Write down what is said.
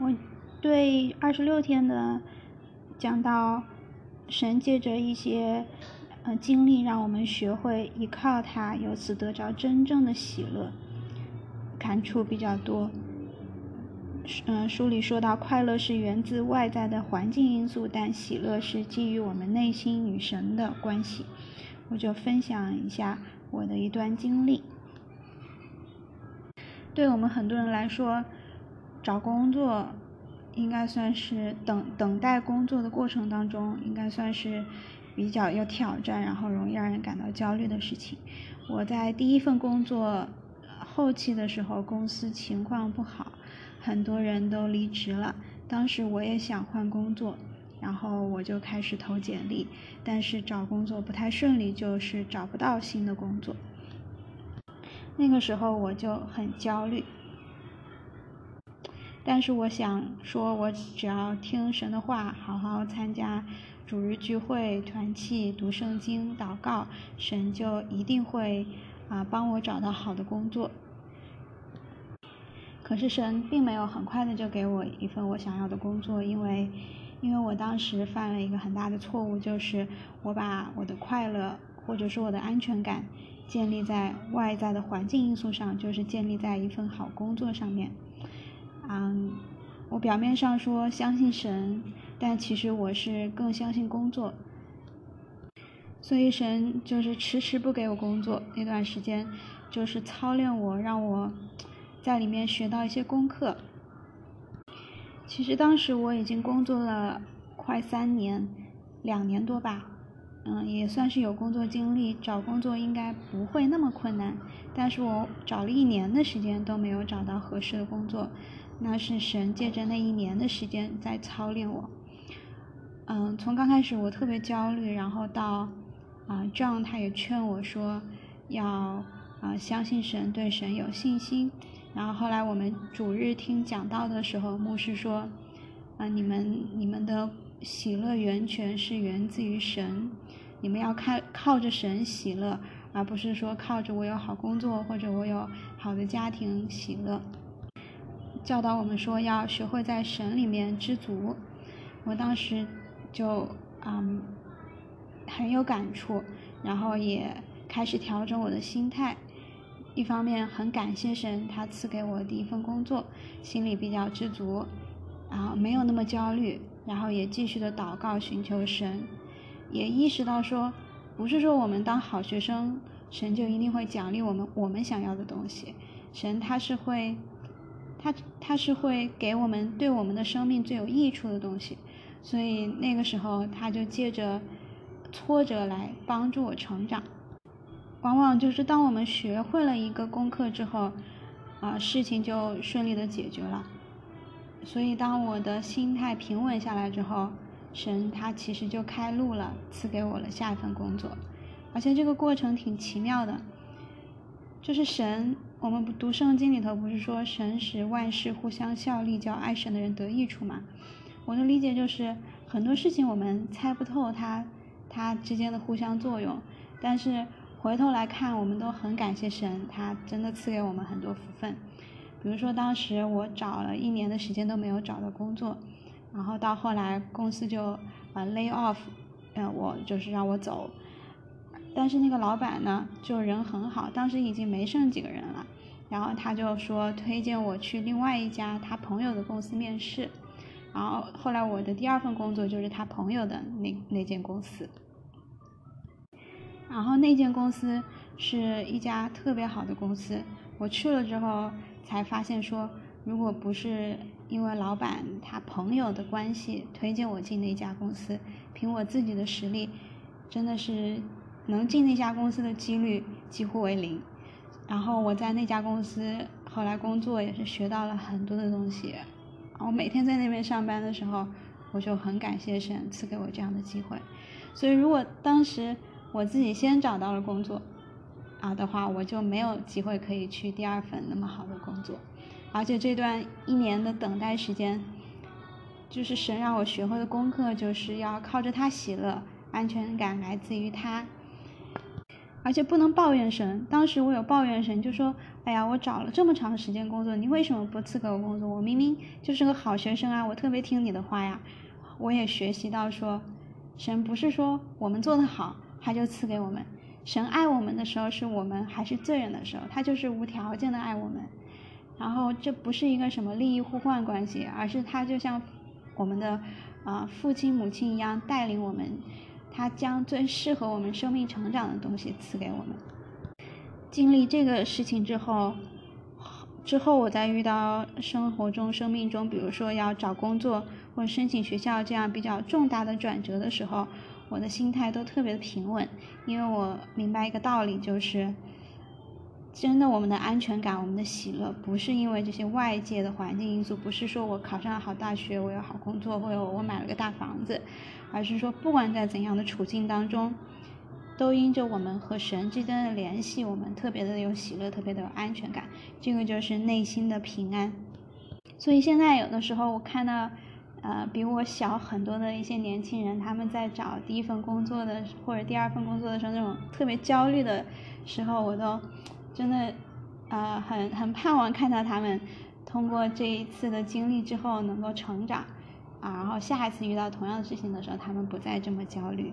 我对二十六天的讲到神借着一些呃经历，让我们学会依靠他，由此得着真正的喜乐，感触比较多。嗯，书里说到，快乐是源自外在的环境因素，但喜乐是基于我们内心与神的关系。我就分享一下我的一段经历。对我们很多人来说，找工作应该算是等等待工作的过程当中，应该算是比较有挑战，然后容易让人感到焦虑的事情。我在第一份工作后期的时候，公司情况不好。很多人都离职了，当时我也想换工作，然后我就开始投简历，但是找工作不太顺利，就是找不到新的工作。那个时候我就很焦虑，但是我想说，我只要听神的话，好好参加主日聚会、团契、读圣经、祷告，神就一定会啊帮我找到好的工作。可是神并没有很快的就给我一份我想要的工作，因为，因为我当时犯了一个很大的错误，就是我把我的快乐或者说我的安全感建立在外在的环境因素上，就是建立在一份好工作上面。嗯，我表面上说相信神，但其实我是更相信工作，所以神就是迟迟不给我工作，那段时间就是操练我，让我。在里面学到一些功课。其实当时我已经工作了快三年，两年多吧，嗯，也算是有工作经历，找工作应该不会那么困难。但是我找了一年的时间都没有找到合适的工作，那是神借着那一年的时间在操练我。嗯，从刚开始我特别焦虑，然后到啊，John 他也劝我说要啊相信神，对神有信心。然后后来我们主日听讲道的时候，牧师说：“啊，你们你们的喜乐源泉是源自于神，你们要靠靠着神喜乐，而不是说靠着我有好工作或者我有好的家庭喜乐。”教导我们说要学会在神里面知足。我当时就嗯很有感触，然后也开始调整我的心态。一方面很感谢神，他赐给我第一份工作，心里比较知足，然后没有那么焦虑，然后也继续的祷告寻求神，也意识到说，不是说我们当好学生，神就一定会奖励我们我们想要的东西，神他是会，他他是会给我们对我们的生命最有益处的东西，所以那个时候他就借着挫折来帮助我成长。往往就是当我们学会了一个功课之后，啊，事情就顺利的解决了。所以当我的心态平稳下来之后，神他其实就开路了，赐给我了下一份工作。而且这个过程挺奇妙的，就是神，我们读圣经里头不是说神使万事互相效力，叫爱神的人得益处嘛？我的理解就是很多事情我们猜不透它它之间的互相作用，但是。回头来看，我们都很感谢神，他真的赐给我们很多福分。比如说，当时我找了一年的时间都没有找到工作，然后到后来公司就呃 lay off，嗯，我就是让我走。但是那个老板呢，就人很好，当时已经没剩几个人了，然后他就说推荐我去另外一家他朋友的公司面试。然后后来我的第二份工作就是他朋友的那那间公司。然后那间公司是一家特别好的公司，我去了之后才发现说，如果不是因为老板他朋友的关系推荐我进那家公司，凭我自己的实力，真的是能进那家公司的几率几乎为零。然后我在那家公司后来工作也是学到了很多的东西，我每天在那边上班的时候，我就很感谢神赐给我这样的机会。所以如果当时。我自己先找到了工作，啊的话，我就没有机会可以去第二份那么好的工作，而且这段一年的等待时间，就是神让我学会的功课，就是要靠着他喜乐，安全感来自于他。而且不能抱怨神。当时我有抱怨神，就说：“哎呀，我找了这么长时间工作，你为什么不赐给我工作？我明明就是个好学生啊，我特别听你的话呀。”我也学习到说，神不是说我们做得好他就赐给我们，神爱我们的时候是我们还是罪人的时候，他就是无条件的爱我们。然后这不是一个什么利益互换关系，而是他就像我们的啊父亲母亲一样带领我们。他将最适合我们生命成长的东西赐给我们。经历这个事情之后，之后我在遇到生活中、生命中，比如说要找工作或申请学校这样比较重大的转折的时候，我的心态都特别的平稳，因为我明白一个道理，就是。真的，我们的安全感，我们的喜乐，不是因为这些外界的环境因素，不是说我考上了好大学，我有好工作，或者我买了个大房子，而是说，不管在怎样的处境当中，都因着我们和神之间的联系，我们特别的有喜乐，特别的有安全感，这个就是内心的平安。所以现在有的时候，我看到，呃，比我小很多的一些年轻人，他们在找第一份工作的或者第二份工作的时候，那种特别焦虑的时候，我都。真的，呃，很很盼望看到他们通过这一次的经历之后能够成长，啊，然后下一次遇到同样的事情的时候，他们不再这么焦虑。